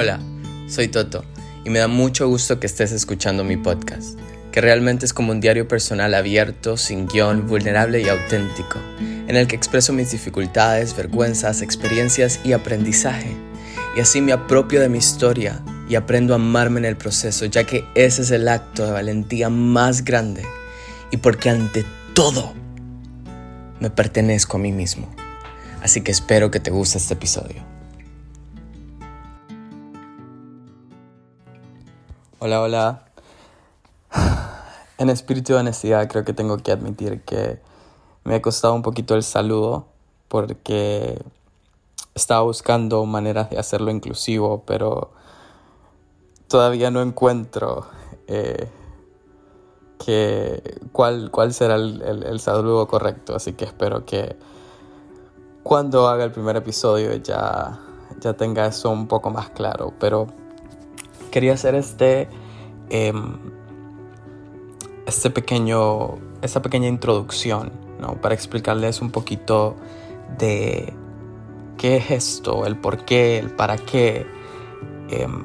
Hola, soy Toto y me da mucho gusto que estés escuchando mi podcast, que realmente es como un diario personal abierto, sin guion, vulnerable y auténtico, en el que expreso mis dificultades, vergüenzas, experiencias y aprendizaje. Y así me apropio de mi historia y aprendo a amarme en el proceso, ya que ese es el acto de valentía más grande y porque ante todo me pertenezco a mí mismo. Así que espero que te guste este episodio. Hola, hola. En espíritu de honestidad creo que tengo que admitir que me ha costado un poquito el saludo porque estaba buscando maneras de hacerlo inclusivo, pero todavía no encuentro eh, que, cuál, cuál será el, el, saludo correcto. Así que espero que cuando haga el primer episodio ya, ya tenga eso un poco más claro. Pero quería hacer este, em, este pequeño, esta pequeña introducción ¿no? para explicarles un poquito de qué es esto, el por qué, el para qué em,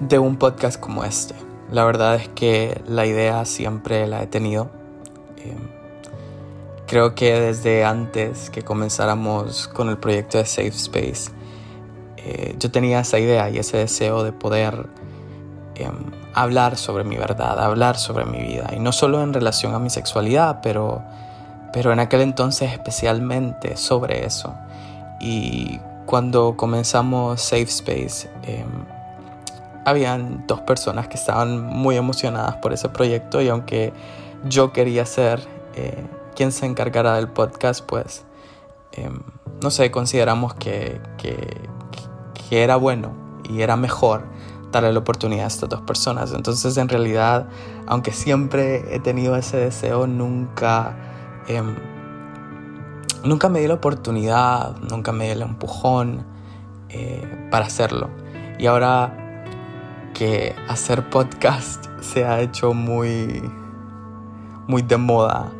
de un podcast como este. La verdad es que la idea siempre la he tenido. Em, creo que desde antes que comenzáramos con el proyecto de Safe Space, eh, yo tenía esa idea y ese deseo de poder em, hablar sobre mi verdad, hablar sobre mi vida. Y no solo en relación a mi sexualidad, pero, pero en aquel entonces especialmente sobre eso. Y cuando comenzamos Safe Space, eh, habían dos personas que estaban muy emocionadas por ese proyecto y aunque yo quería ser eh, quien se encargara del podcast, pues em, no sé, consideramos que, que, era bueno y era mejor darle la oportunidad a estas dos personas. Entonces en realidad, aunque siempre he tenido ese deseo, nunca, em, nunca me di la oportunidad, nunca me di el empujón eh, para hacerlo. Y ahora que hacer podcast se ha hecho muy, muy de moda.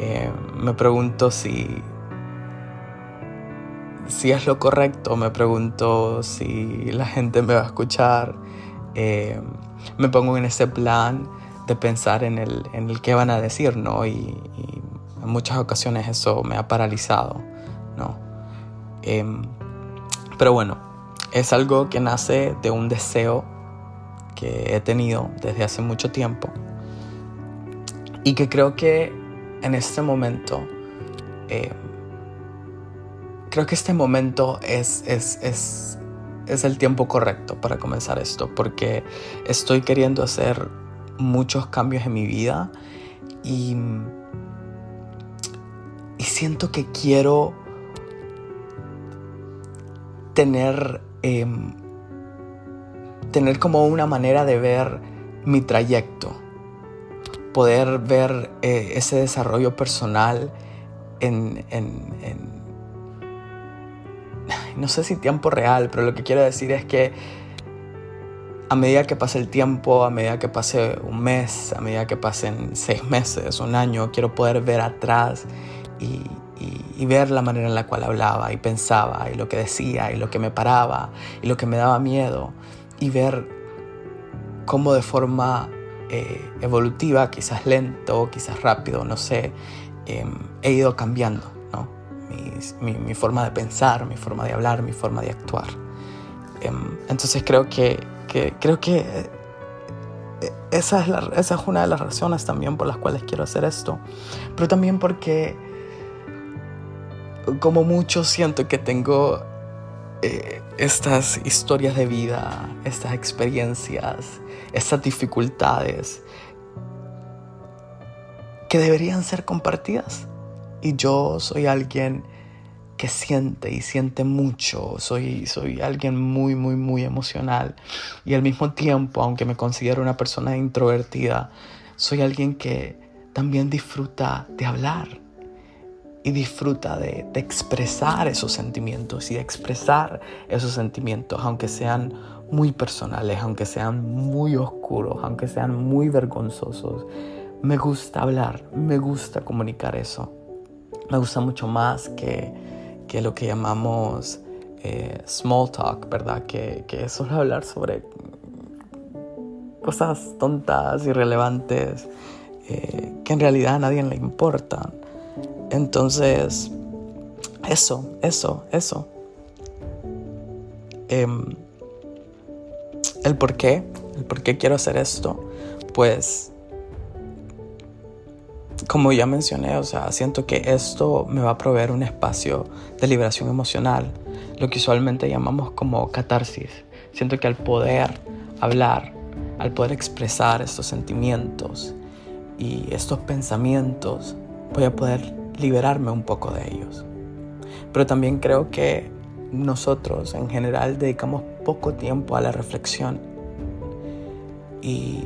Eh, me pregunto si, si es lo correcto, me pregunto si la gente me va a escuchar. Eh, me pongo en ese plan de pensar en el, en el qué van a decir, ¿no? Y, en muchas ocasiones eso me ha paralizado, ¿no? Em, pero bueno, es algo que nace de un deseo que he tenido desde hace mucho tiempo y que creo que en este momento, eh, creo que este momento es, es, es, es el tiempo correcto para comenzar esto, porque estoy queriendo hacer muchos cambios en mi vida y, y siento que quiero tener em, tener como una manera de ver mi trayecto, poder ver eh, ese desarrollo personal en, no sé si tiempo real, pero lo que quiero decir es que a medida que pase el tiempo, a medida que pase un mes, a medida que pasen seis meses, un año, quiero poder ver atrás y, ver la manera en la cual hablaba y pensaba y lo que decía y lo que me paraba y lo que me daba miedo y ver cómo de forma eh, evolutiva, quizás lento, quizás rápido, no sé, em, he ido cambiando mi, forma de pensar, mi forma de hablar, mi forma de actuar. Em, entonces creo que, creo que eh, esa es, la, esa es una de las razones también por las cuales quiero hacer esto, pero también porque como mucho siento que tengo eh, estas historias de vida, estas experiencias, estas dificultades que deberían ser compartidas. Y yo soy alguien que siente y siente mucho, soy, soy alguien muy, muy, muy emocional. Y al mismo tiempo, aunque me considero una persona introvertida, soy alguien que también disfruta de hablar, y disfruta de, expresar esos sentimientos y de expresar esos sentimientos, aunque sean muy personales, aunque sean muy oscuros, aunque sean muy vergonzosos. Me gusta hablar, me gusta comunicar eso. Me gusta mucho más que, que lo que llamamos eh, small talk, ¿verdad? Que, que es solo hablar sobre cosas tontas, irrelevantes, eh, que en realidad a nadie le importan. Entonces, eso, eso, eso. Em, el por qué, el por qué quiero hacer esto, pues como ya mencioné, o sea, siento que esto me va a proveer un espacio de liberación emocional, lo que usualmente llamamos como catarsis. Siento que al poder hablar, al poder expresar estos sentimientos y estos pensamientos, voy a poder liberarme un poco de ellos. Pero también creo que nosotros en general dedicamos poco tiempo a la reflexión y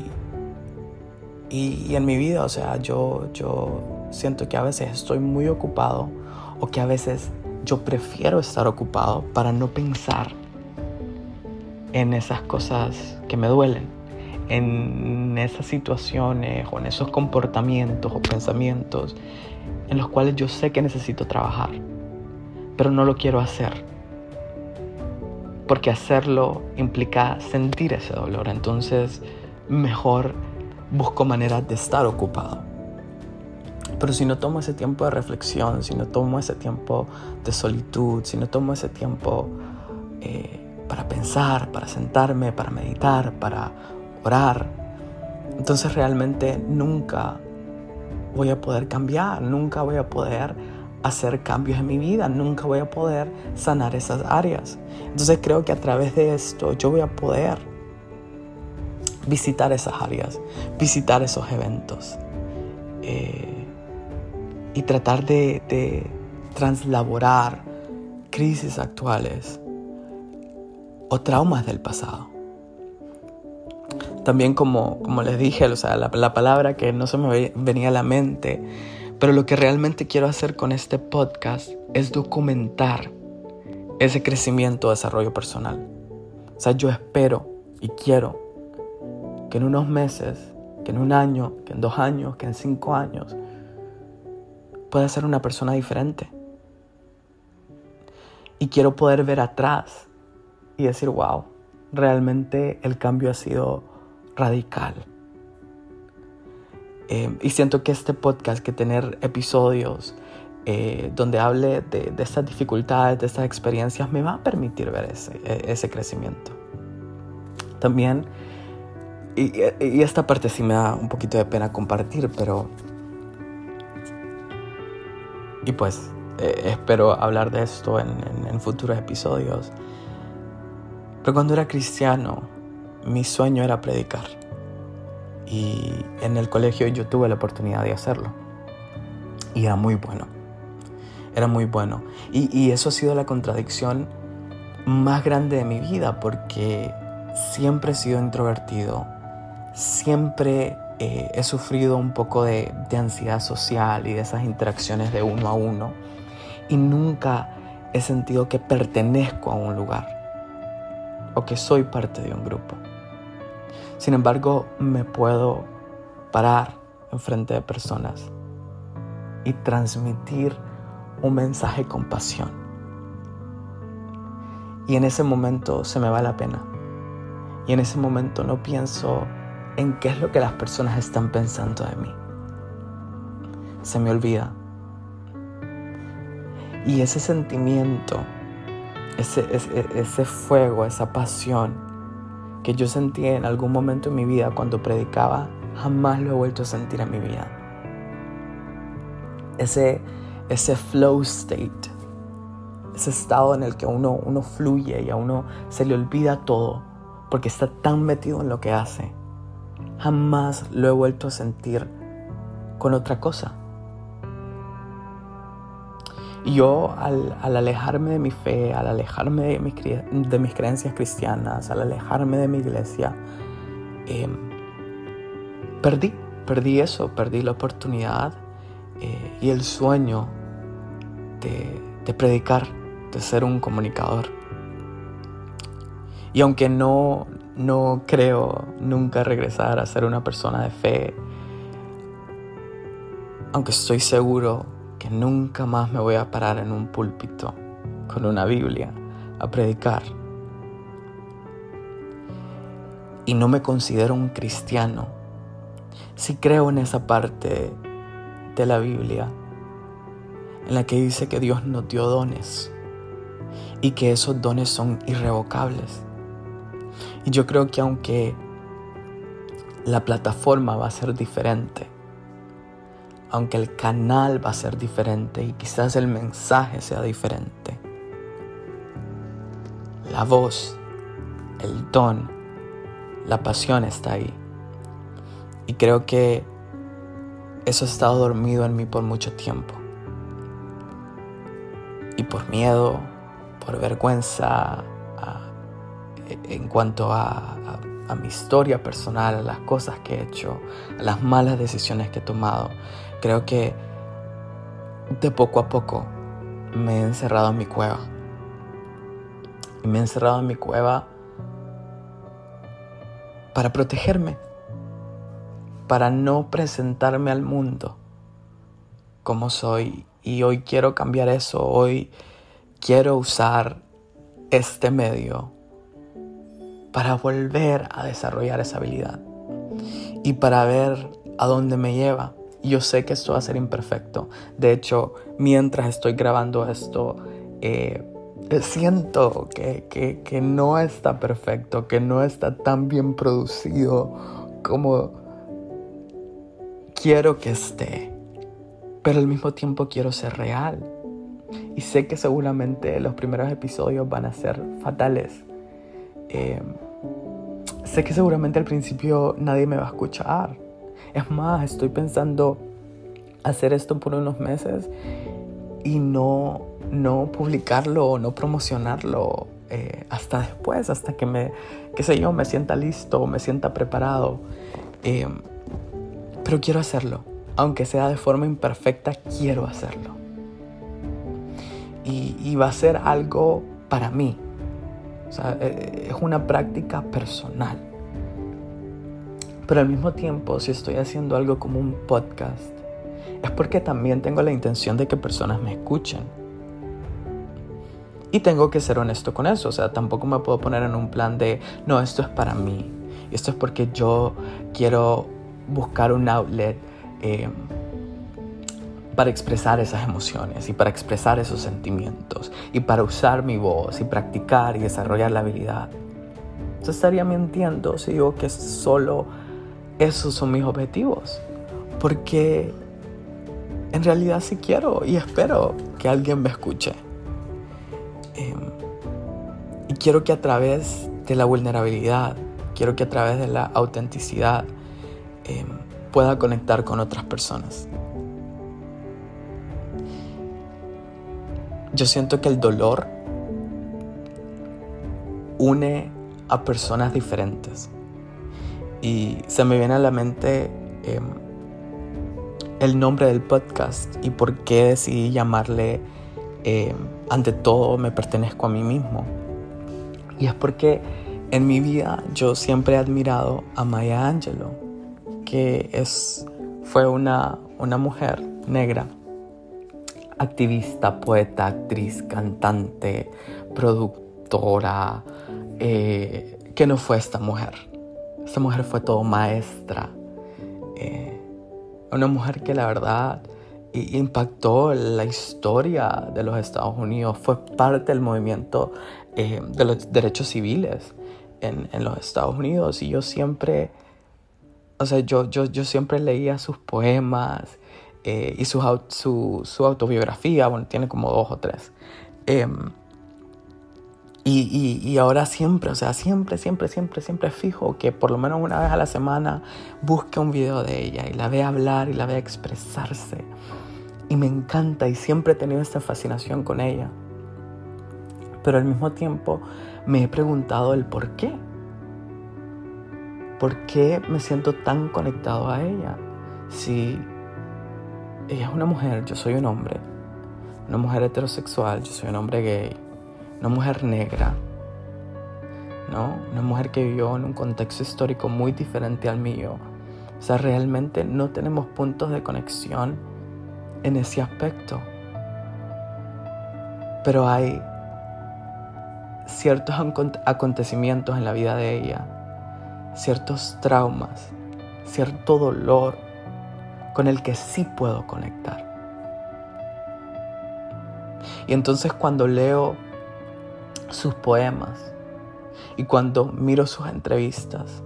y, en mi vida, o sea, yo, yo siento que a veces estoy muy ocupado o que a veces yo prefiero estar ocupado para no pensar en esas cosas que me duelen, en esas situaciones o en esos comportamientos o pensamientos en los cuales yo sé que necesito trabajar, pero no lo quiero hacer. Porque hacerlo implica sentir ese dolor, entonces mejor busco maneras de estar ocupado. Pero si no tomo ese tiempo de reflexión, si no tomo ese tiempo de solitud, si no tomo ese tiempo eh, para pensar, para sentarme, para meditar, para orar, entonces realmente nunca voy a poder cambiar, nunca voy a poder hacer cambios en mi vida, nunca voy a poder sanar esas áreas. Entonces creo que a través de esto yo voy a poder visitar esas áreas, visitar esos eventos eh, y tratar de, de, translaborar crisis actuales o traumas del pasado. También como, como les dije, o sea, la, la palabra que no se me venía a la mente, pero lo que realmente quiero hacer con este podcast es documentar ese crecimiento, desarrollo personal. O sea, yo espero y quiero que en unos meses, que en un año, que en dos años, que en cinco años, pueda ser una persona diferente. Y quiero poder ver atrás y decir, wow, realmente el cambio ha sido radical. Eh, y siento que este podcast, que tener episodios eh, donde hable de, de, estas dificultades, de estas experiencias, me va a permitir ver ese, e, ese crecimiento. También y, esta parte sí me da un poquito de pena compartir, pero... Y pues eh, espero hablar de esto en, futuros episodios. Pero cuando era cristiano, mi sueño era predicar. Y en el colegio yo tuve la oportunidad de hacerlo. Y era muy bueno. Era muy bueno. Y, eso ha sido la contradicción más grande de mi vida porque siempre he sido introvertido siempre eh, he sufrido un poco de, ansiedad social y de esas interacciones de uno a uno y nunca he sentido que pertenezco a un lugar o que soy parte de un grupo. Sin embargo, me puedo parar enfrente de personas y transmitir un mensaje con pasión. Y en ese momento se me va la pena. Y en ese momento no pienso en qué es lo que las personas están pensando de mí. Se me olvida. Y ese sentimiento, ese, ese, fuego, esa pasión que yo sentí en algún momento en mi vida cuando predicaba, jamás lo he vuelto a sentir en mi vida. Ese, ese flow state, ese estado en el que uno, uno fluye y a uno se le olvida todo porque está tan metido en lo que hace jamás lo he vuelto a sentir con otra cosa. Y yo al, alejarme de mi fe, al alejarme de mis, de mis, creencias cristianas, al alejarme de mi iglesia, em, perdí, perdí eso, perdí la oportunidad eh, y el sueño de, de predicar, de ser un comunicador. Y aunque no, no creo nunca regresar a ser una persona de fe. Aunque estoy seguro que nunca más me voy a parar en un púlpito con una Biblia a predicar. Y no me considero un cristiano. Si creo en esa parte de la Biblia en la que dice que Dios nos dio dones y que esos dones son irrevocables. Y yo creo que aunque la plataforma va a ser diferente, aunque el canal va a ser diferente y quizás el mensaje sea diferente, la voz, el don, la pasión está ahí. Y creo que eso ha estado dormido en mí por mucho tiempo. Y por miedo, por vergüenza, en cuanto a, mi historia personal, a las cosas que he hecho, a las malas decisiones que he tomado, creo que de poco a poco me he encerrado en mi cueva. Y me he encerrado en mi cueva para protegerme, para no presentarme al mundo como soy. Y hoy quiero cambiar eso, hoy quiero usar este medio para volver a desarrollar esa habilidad y para ver a dónde me lleva. Yo sé que esto va a ser imperfecto. De hecho, mientras estoy grabando esto, eh, siento que, que, no está perfecto, que no está tan bien producido como quiero que esté. Pero al mismo tiempo quiero ser real. Y sé que seguramente los primeros episodios van a ser fatales. Eh, sé que seguramente al principio nadie me va a escuchar. Es más, estoy pensando hacer esto por unos meses y no, no publicarlo o no promocionarlo eh, hasta después, hasta que me, qué sé yo, me sienta listo, me sienta preparado. Eh, pero quiero hacerlo, aunque sea de forma imperfecta, quiero hacerlo. Y, y va a ser algo para mí, o sea, eh, es una práctica personal. Pero al mismo tiempo, si estoy haciendo algo como un podcast, es porque también tengo la intención de que personas me escuchen. Y tengo que ser honesto con eso. O sea, tampoco me puedo poner en un plan de, no, esto es para mí. Esto es porque yo quiero buscar un outlet eh, para expresar esas emociones y para expresar esos sentimientos y para usar mi voz y practicar y desarrollar la habilidad. Yo estaría mintiendo si digo que solo esos son mis objetivos. Porque en realidad sí quiero y espero que alguien me escuche. Em, y quiero que a través de la vulnerabilidad, quiero que a través de la autenticidad em, pueda conectar con otras personas. Yo siento que el dolor une a personas diferentes. Y se me viene a la mente em, el nombre del podcast y por qué decidí llamarle em, Ante todo me pertenezco a mí mismo. Y es porque en mi vida yo siempre he admirado a Maya Angelou, que es, fue una, una mujer negra activista, poeta, actriz, cantante, productora, eh, que no fue esta mujer. Esta mujer fue todo maestra. Eh, una mujer que la verdad impactó la historia de los Estados Unidos, fue parte del movimiento eh, de los derechos civiles en, en, los Estados Unidos y yo siempre, o sea, yo, yo, yo siempre leía sus poemas eh, y su, su, autobiografía, bueno, tiene como dos o tres. Em, y, y, ahora siempre, o sea, siempre, siempre, siempre, siempre fijo que por lo menos una vez a la semana busque un video de ella y la vea hablar y la vea expresarse. Y me encanta y siempre he tenido esta fascinación con ella. Pero al mismo tiempo me he preguntado el por qué. ¿Por qué me siento tan conectado a ella? Si ella es una mujer, yo soy un hombre, una mujer heterosexual, yo soy un hombre gay, una mujer negra, ¿no? Una mujer que vivió en un contexto histórico muy diferente al mío. O sea, realmente no tenemos puntos de conexión en ese aspecto. Pero hay ciertos acontecimientos en la vida de ella, ciertos traumas, cierto dolor con el que sí puedo conectar. Y entonces cuando leo sus poemas y cuando miro sus entrevistas,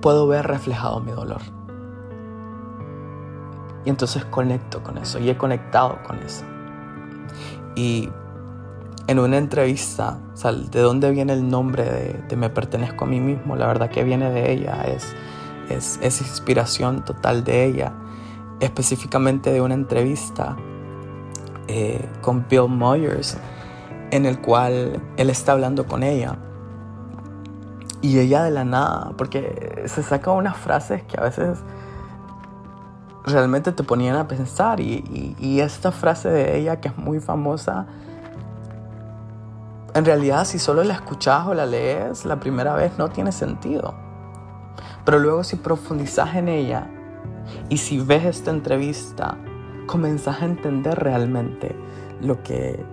puedo ver reflejado mi dolor. Y entonces conecto con eso y he conectado con eso. Y en una entrevista, o de dónde viene el nombre de, Me pertenezco a mí mismo, la verdad que viene de ella, es, es, es inspiración total de ella, específicamente de una entrevista eh, con Bill Moyers, en el cual él está hablando con ella. Y ella de la nada, porque se saca unas frases que a veces realmente te ponían a pensar. Y, esta frase de ella, que es muy famosa, en realidad si solo la escuchas o la lees la primera vez no tiene sentido. Pero luego si profundizas en ella y si ves esta entrevista, comenzás a entender realmente lo que,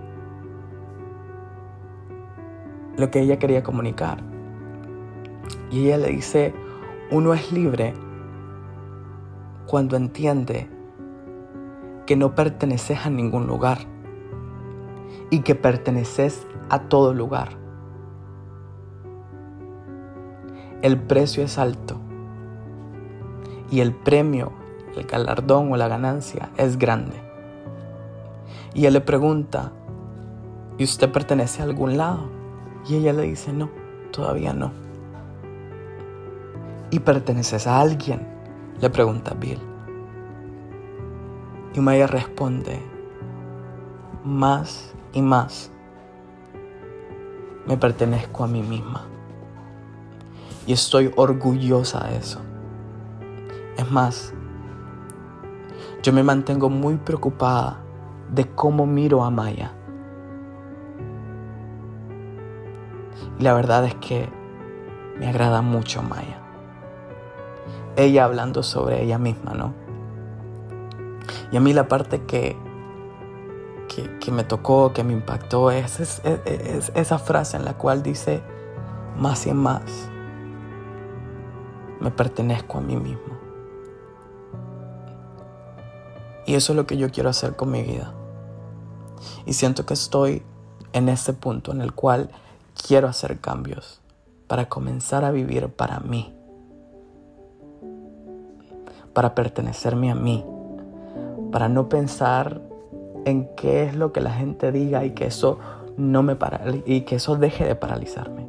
lo que ella quería comunicar. Y ella le dice, uno es libre cuando entiende que no perteneces a ningún lugar y que perteneces a todo lugar. El precio es alto y el premio, el galardón o la ganancia es grande. Y él le pregunta, ¿y usted pertenece a algún lado? Y ella le dice, no, todavía no. ¿Y perteneces a alguien? Le pregunta Bill. Y Maya responde, más y más me pertenezco a mí misma. Y estoy orgullosa de eso. Es más, yo me mantengo muy preocupada de cómo miro a Maya. Y la verdad es que me agrada mucho Maya ella hablando sobre ella misma, ¿no? Y a mí la parte que, que, me tocó, que me impactó, es, es, esa frase en la cual dice, más y más, me pertenezco a mí mismo. Y eso es lo que yo quiero hacer con mi vida. Y siento que estoy en ese punto en el cual quiero hacer cambios para comenzar a vivir para mí para pertenecerme a mí, para no pensar en qué es lo que la gente diga y que eso no me y que eso deje de paralizarme.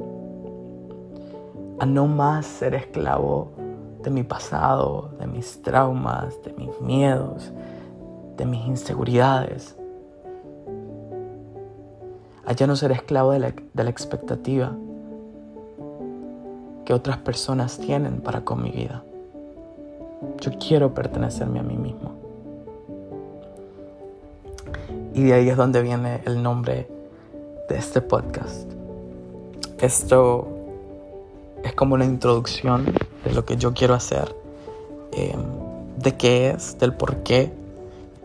A no más ser esclavo de mi pasado, de mis traumas, de mis miedos, de mis inseguridades. A ya no ser esclavo de la, de la expectativa que otras personas tienen para con mi vida. Yo quiero pertenecerme a mí mismo. Y de ahí es donde viene el nombre de este podcast. Esto es como una introducción de lo que yo quiero hacer, em, de qué es, del por qué.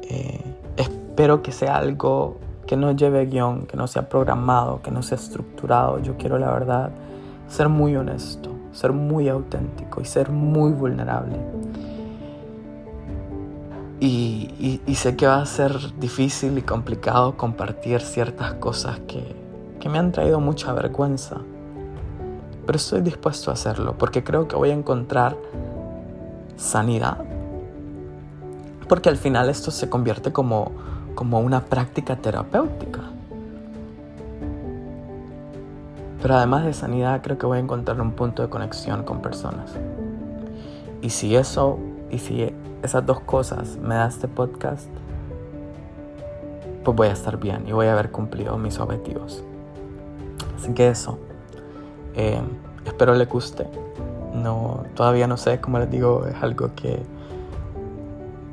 Eh, espero que sea algo que no lleve guion, que no sea programado, que no sea estructurado. Yo quiero, la verdad, ser muy honesto, ser muy auténtico y ser muy vulnerable. Y, sé que va a ser difícil y complicado compartir ciertas cosas que, que me han traído mucha vergüenza. Pero estoy dispuesto a hacerlo porque creo que voy a encontrar sanidad. Porque al final esto se convierte como, como una práctica terapéutica. Pero además de sanidad creo que voy a encontrar un punto de conexión con personas. Y si eso, y si esas dos cosas me da este podcast, pues voy a estar bien y voy a haber cumplido mis objetivos. Así que eso, eh, espero le guste. No, todavía no sé, como les digo, es algo que,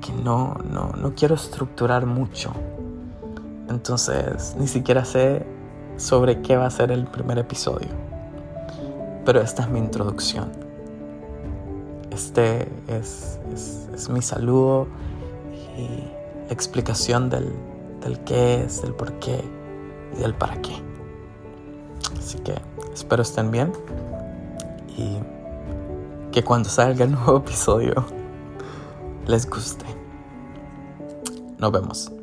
que no, no, no quiero estructurar mucho. Entonces, ni siquiera sé sobre qué va a ser el primer episodio. Pero esta es mi introducción. Este es, mi saludo y explicación del, del qué es, del por qué y del para qué. Así que espero estén bien y que cuando salga el nuevo episodio les guste. Nos vemos.